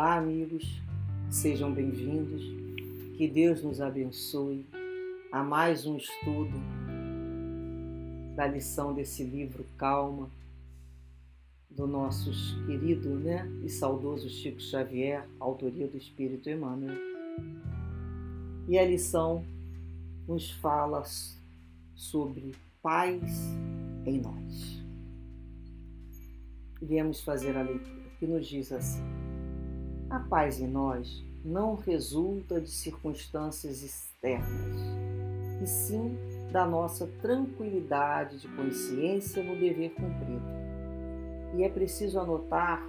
Olá, amigos, sejam bem-vindos. Que Deus nos abençoe a mais um estudo da lição desse livro Calma, do nosso querido né, e saudoso Chico Xavier, autoria do Espírito Emmanuel. E a lição nos fala sobre paz em nós. Iremos fazer a leitura que nos diz assim: A paz em nós não resulta de circunstâncias externas, e sim da nossa tranquilidade de consciência no dever cumprido. E é preciso anotar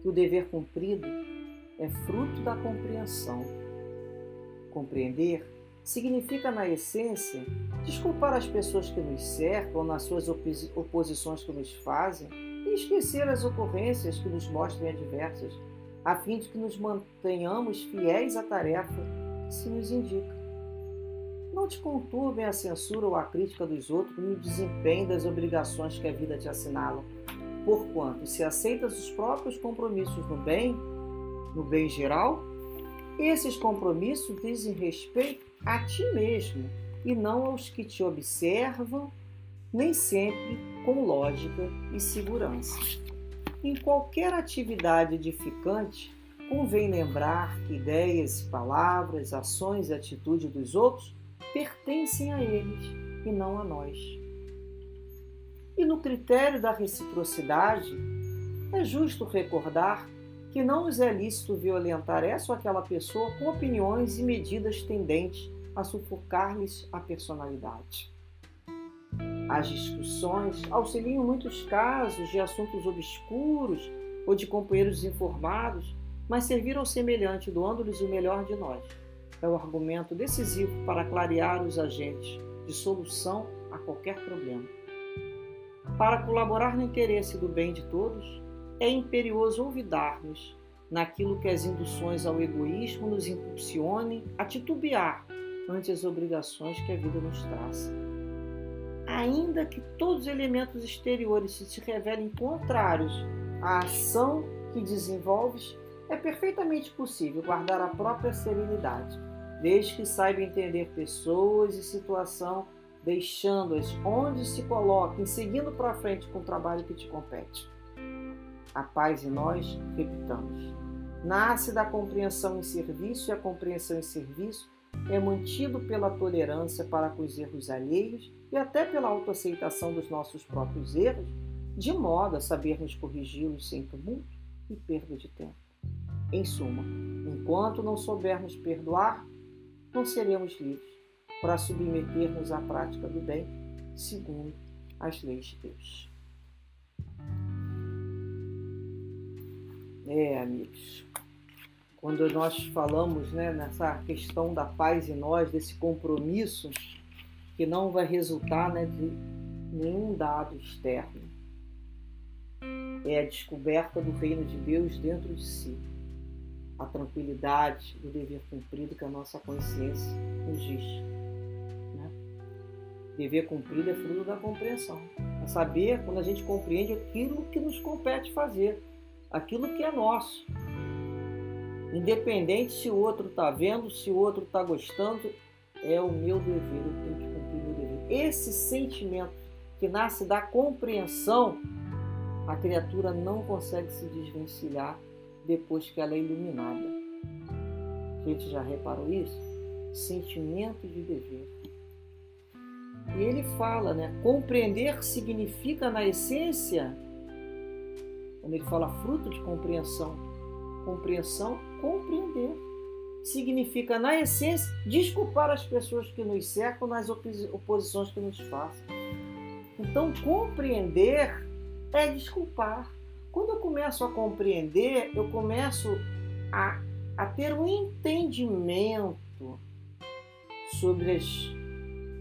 que o dever cumprido é fruto da compreensão. Compreender significa, na essência, desculpar as pessoas que nos cercam nas suas oposições que nos fazem e esquecer as ocorrências que nos mostrem adversas, a fim de que nos mantenhamos fiéis à tarefa que se nos indica. Não te conturbem a censura ou a crítica dos outros no desempenho das obrigações que a vida te assinala, porquanto, se aceitas os próprios compromissos no bem, no bem geral, esses compromissos dizem respeito a ti mesmo e não aos que te observam, nem sempre com lógica e segurança. Em qualquer atividade edificante, convém lembrar que ideias, palavras, ações e atitude dos outros pertencem a eles e não a nós. E no critério da reciprocidade, é justo recordar que não nos é lícito violentar essa ou aquela pessoa com opiniões e medidas tendentes a sufocar-lhes a personalidade. As discussões auxiliam muitos casos de assuntos obscuros ou de companheiros informados, mas serviram ao semelhante, doando-lhes o melhor de nós. É o argumento decisivo para clarear os agentes de solução a qualquer problema. Para colaborar no interesse do bem de todos, é imperioso olvidarmos naquilo que as induções ao egoísmo nos impulsionem a titubear ante as obrigações que a vida nos traz ainda que todos os elementos exteriores se revelem contrários à ação que desenvolves, é perfeitamente possível guardar a própria serenidade, desde que saiba entender pessoas e situação, deixando-as onde se coloquem, seguindo para frente com o trabalho que te compete. A paz em nós, repitamos, nasce da compreensão em serviço e a compreensão em serviço é mantido pela tolerância para com os erros alheios e até pela autoaceitação dos nossos próprios erros, de modo a sabermos corrigi-los sem tumulto e perda de tempo. Em suma, enquanto não soubermos perdoar, não seremos livres para submetermos à prática do bem segundo as leis de Deus. É, amigos, quando nós falamos né, nessa questão da paz em nós, desse compromisso que não vai resultar né, de nenhum dado externo. É a descoberta do reino de Deus dentro de si. A tranquilidade do dever cumprido que a nossa consciência nos diz. Né? Dever cumprido é fruto da compreensão. É saber quando a gente compreende aquilo que nos compete fazer, aquilo que é nosso. Independente se o outro está vendo, se o outro está gostando, é o meu dever, eu Esse sentimento que nasce da compreensão, a criatura não consegue se desvencilhar depois que ela é iluminada. A gente já reparou isso? Sentimento de dever. E ele fala, né? Compreender significa, na essência, quando ele fala fruto de compreensão, compreensão, compreender significa, na essência, desculpar as pessoas que nos cercam nas oposições que nos fazem. Então, compreender é desculpar. Quando eu começo a compreender, eu começo a, a ter um entendimento sobre as,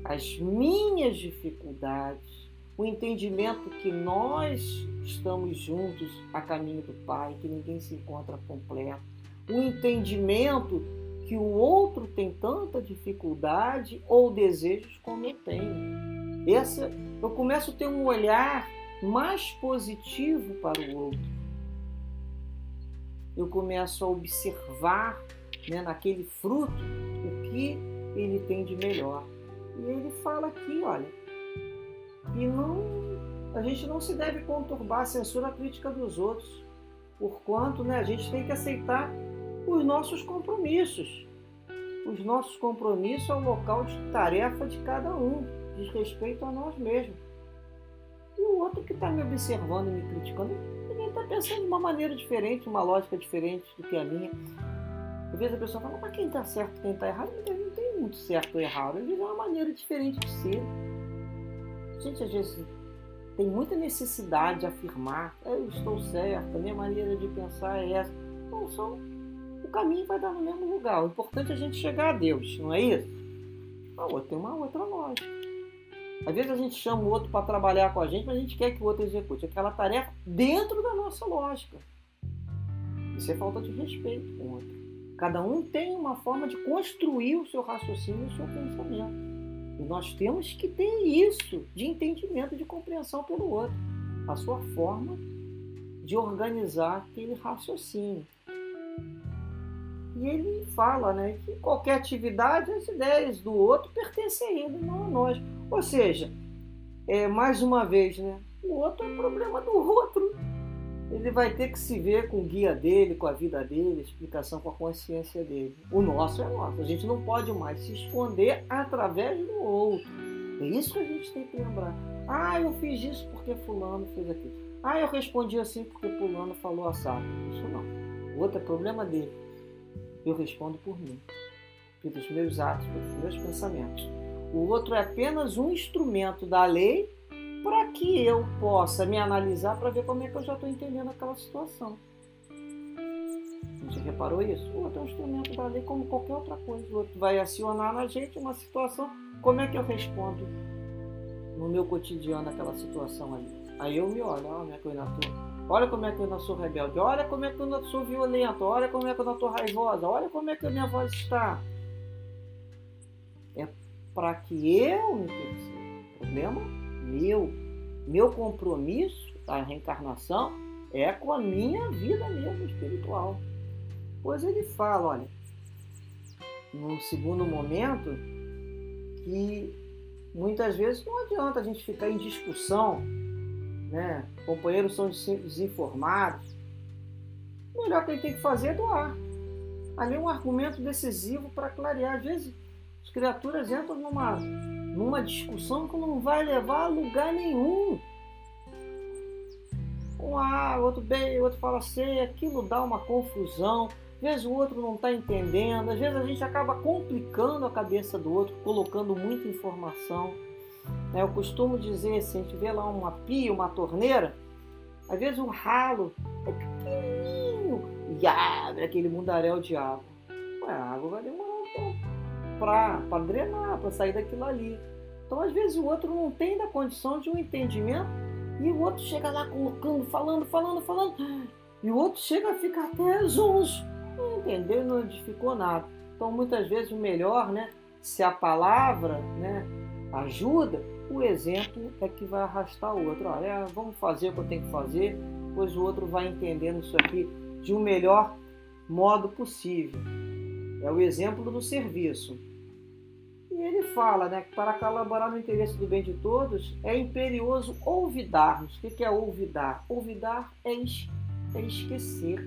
as minhas dificuldades, o entendimento que nós estamos juntos a caminho do Pai, que ninguém se encontra completo o entendimento que o outro tem tanta dificuldade ou desejos como eu tenho. Essa, eu começo a ter um olhar mais positivo para o outro. eu começo a observar né, naquele fruto o que ele tem de melhor. E ele fala aqui, olha, que não, a gente não se deve conturbar a censura crítica dos outros, porquanto né, a gente tem que aceitar os nossos compromissos. Os nossos compromissos é o local de tarefa de cada um, diz respeito a nós mesmos. E o outro que está me observando e me criticando, ele está pensando de uma maneira diferente, uma lógica diferente do que a minha. Às vezes a pessoa fala, mas quem está certo quem está errado? Não tem muito certo ou errado. Às vezes é uma maneira diferente de ser. A gente às vezes tem muita necessidade de afirmar, eu estou certo, a minha maneira de pensar é essa. Não, só o caminho vai dar no mesmo lugar. O importante é a gente chegar a Deus, não é isso? A outra tem uma outra lógica. Às vezes a gente chama o outro para trabalhar com a gente, mas a gente quer que o outro execute aquela tarefa dentro da nossa lógica. Isso é falta de respeito com o outro. Cada um tem uma forma de construir o seu raciocínio e o seu pensamento. E nós temos que ter isso de entendimento, de compreensão pelo outro. A sua forma de organizar aquele raciocínio. E ele fala né, que qualquer atividade, as ideias do outro pertencem a ele, não a nós. Ou seja, é, mais uma vez, né, o outro é problema do outro ele vai ter que se ver com o guia dele, com a vida dele, explicação com a consciência dele. O nosso é nosso. A gente não pode mais se esconder através do outro. É isso que a gente tem que lembrar. Ah, eu fiz isso porque fulano fez aquilo. Ah, eu respondi assim porque fulano falou assado. Isso não. O outro é problema dele. Eu respondo por mim, pelos meus atos, pelos meus pensamentos. O outro é apenas um instrumento da lei para que eu possa me analisar para ver como é que eu já estou entendendo aquela situação. Você reparou isso? O outro é um instrumento da lei como qualquer outra coisa. O outro vai acionar na gente uma situação. Como é que eu respondo no meu cotidiano aquela situação ali? Aí eu me olho, olha como é que eu ainda. Olha como é que eu ainda sou rebelde. Olha como é que eu ainda sou violento. Olha como é que eu ainda estou raivosa. Olha como é que a minha voz está. É para que eu me perceba. Problema meu, meu compromisso da reencarnação é com a minha vida mesmo espiritual. Pois ele fala, olha, no segundo momento, que muitas vezes não adianta a gente ficar em discussão, né? Companheiros são desinformados. O melhor que gente tem que fazer é doar. Ali é um argumento decisivo para clarear. Às vezes, as criaturas entram numa numa discussão que não vai levar a lugar nenhum. Um A, outro B, outro fala C, aquilo dá uma confusão. Às vezes o outro não está entendendo, às vezes a gente acaba complicando a cabeça do outro, colocando muita informação. Né, eu costumo dizer, se a gente vê lá uma pia, uma torneira, às vezes o ralo é pequenininho e abre aquele mundaréu de água. Ué, a água vai demorar um tempo para drenar, para sair daquilo ali. Então, às vezes, o outro não tem da condição de um entendimento e o outro chega lá colocando, falando, falando, falando, e o outro chega a ficar até zonzo. Não entendeu, não edificou nada. Então, muitas vezes, o melhor, né, se a palavra né, ajuda, o exemplo é que vai arrastar o outro. Olha, vamos fazer o que eu tenho que fazer, pois o outro vai entendendo isso aqui de um melhor modo possível. É o exemplo do serviço. E ele fala né, que para colaborar no interesse do bem de todos é imperioso olvidarmos. O que é olvidar? Olvidar é, es é esquecer.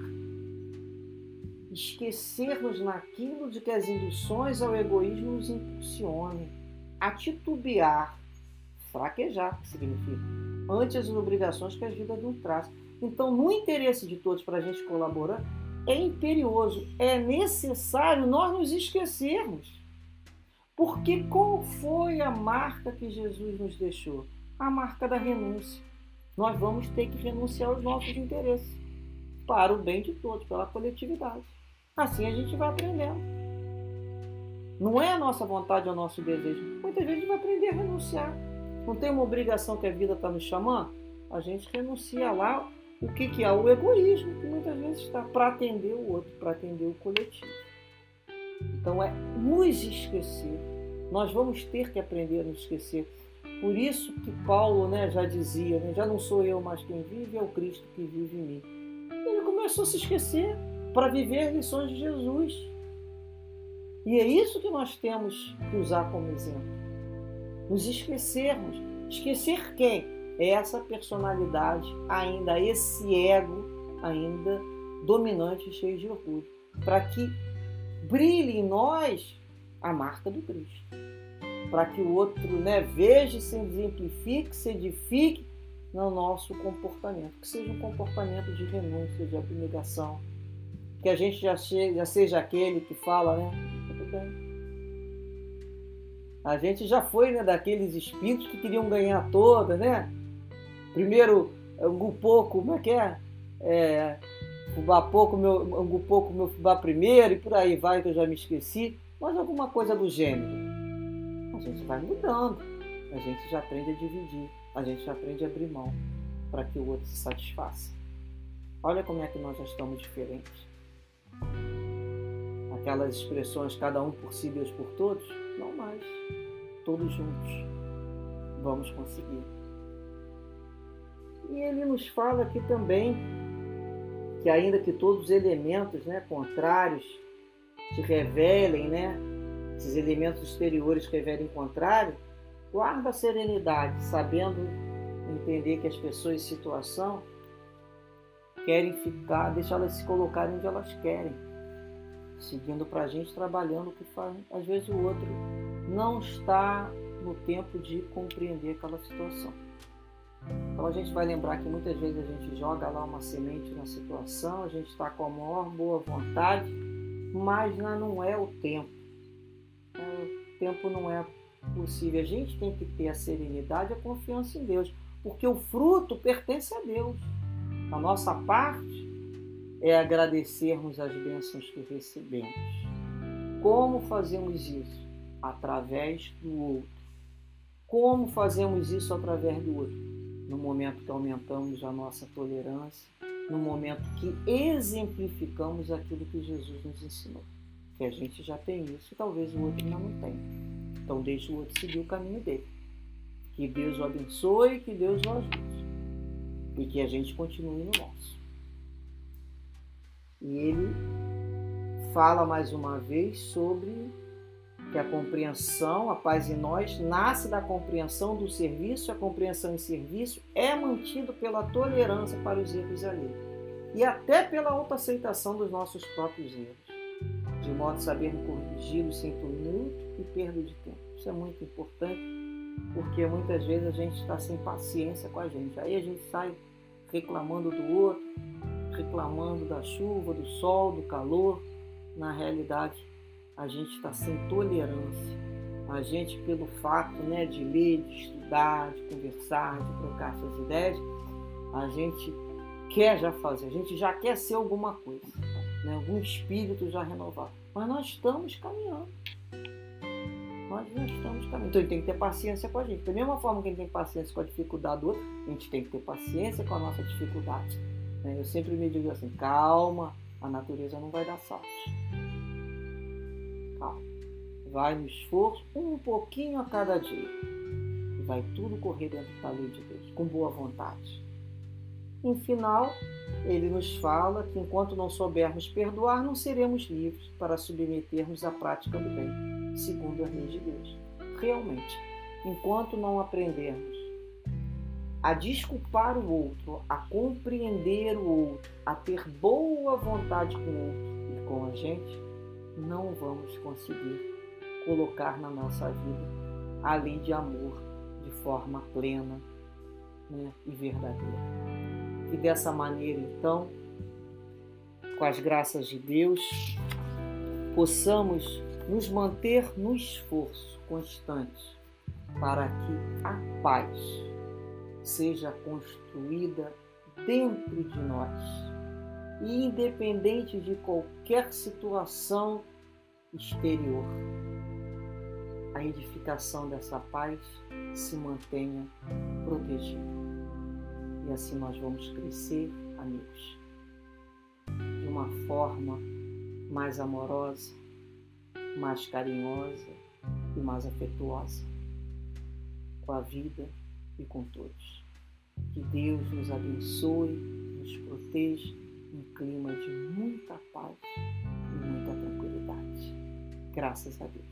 Esquecermos naquilo de que as induções ao egoísmo nos impulsionem. A titubear, fraquejar, que significa, ante as obrigações que a vida nos traz. Então, no interesse de todos, para a gente colaborar, é imperioso, é necessário nós nos esquecermos porque qual foi a marca que Jesus nos deixou? A marca da renúncia. Nós vamos ter que renunciar aos nossos interesses para o bem de todos, pela coletividade. Assim a gente vai aprendendo. Não é a nossa vontade ou o nosso desejo. Muitas vezes a gente vai aprender a renunciar. Não tem uma obrigação que a vida está nos chamando? A gente renuncia lá o que, que é o egoísmo, que muitas vezes está para atender o outro, para atender o coletivo. Então é nos esquecer. Nós vamos ter que aprender a nos esquecer. Por isso que Paulo né, já dizia, né, já não sou eu mais quem vive, é o Cristo que vive em mim. Ele começou a se esquecer. para viver as lições de Jesus. E é isso que nós temos que usar como exemplo. Nos esquecermos. Esquecer quem? É essa personalidade, ainda esse ego, ainda dominante cheio de orgulho. Para que brilhe em nós a marca do Cristo. Para que o outro né, veja, se exemplifique, se edifique no nosso comportamento. Que seja um comportamento de renúncia, de abnegação. Que a gente já, chegue, já seja aquele que fala, né? Tudo bem. A gente já foi né, daqueles espíritos que queriam ganhar todas, né? Primeiro, pouco, como é que é? é fubá pouco, meu, pouco, meu fubá primeiro, e por aí vai, que eu já me esqueci. Mas alguma coisa do gênero. A gente vai mudando. A gente já aprende a dividir a gente aprende a abrir mão para que o outro se satisfaça. Olha como é que nós já estamos diferentes. Aquelas expressões, cada um por si, Deus por todos, não mais. Todos juntos. Vamos conseguir. E ele nos fala aqui também que ainda que todos os elementos né, contrários te revelem, né, esses elementos exteriores revelem contrário, Guarda a serenidade, sabendo entender que as pessoas em situação querem ficar, deixar elas se colocarem onde elas querem, seguindo para a gente, trabalhando o que faz. Às vezes o outro não está no tempo de compreender aquela situação. Então a gente vai lembrar que muitas vezes a gente joga lá uma semente na situação, a gente está com a maior boa vontade, mas não é o tempo. O tempo não é possível. A gente tem que ter a serenidade e a confiança em Deus, porque o fruto pertence a Deus. A nossa parte é agradecermos as bênçãos que recebemos. Como fazemos isso? Através do outro. Como fazemos isso através do outro? No momento que aumentamos a nossa tolerância, no momento que exemplificamos aquilo que Jesus nos ensinou. Que a gente já tem isso, talvez o outro ainda não tenha. Então deixe o outro seguir o caminho dele. Que Deus o abençoe, que Deus o ajude. E que a gente continue no nosso. E ele fala mais uma vez sobre que a compreensão, a paz em nós, nasce da compreensão do serviço, a compreensão em serviço é mantido pela tolerância para os erros alheios e até pela autoaceitação dos nossos próprios erros, de modo a saber corrigi-los sem tumulto e perda de tempo. Isso é muito importante, porque muitas vezes a gente está sem paciência com a gente. Aí a gente sai reclamando do outro, reclamando da chuva, do sol, do calor. Na realidade, a gente está sem tolerância. A gente, pelo fato né, de ler, de estudar, de conversar, de trocar suas ideias, a gente quer já fazer, a gente já quer ser alguma coisa, né? algum espírito já renovado. Mas nós estamos caminhando nós já estamos caminhando. Então tem que ter paciência com a gente. Da mesma forma que ele tem paciência com a dificuldade do outro, a gente tem que ter paciência com a nossa dificuldade. Né? Eu sempre me digo assim, calma, a natureza não vai dar saltos. Calma. Vai no esforço, um pouquinho a cada dia. E vai tudo correr dentro da lei de Deus, com boa vontade. Em final, ele nos fala que enquanto não soubermos perdoar, não seremos livres para submetermos à prática do bem segundo a lei de Deus. Realmente, enquanto não aprendermos a desculpar o outro, a compreender o outro, a ter boa vontade com o outro e com a gente, não vamos conseguir colocar na nossa vida a lei de amor de forma plena né, e verdadeira. E dessa maneira, então, com as graças de Deus, possamos nos manter no esforço constante para que a paz seja construída dentro de nós e independente de qualquer situação exterior, a edificação dessa paz se mantenha protegida. E assim nós vamos crescer, amigos, de uma forma mais amorosa, mais carinhosa e mais afetuosa com a vida e com todos. Que Deus nos abençoe, nos proteja um clima de muita paz e muita tranquilidade. Graças a Deus.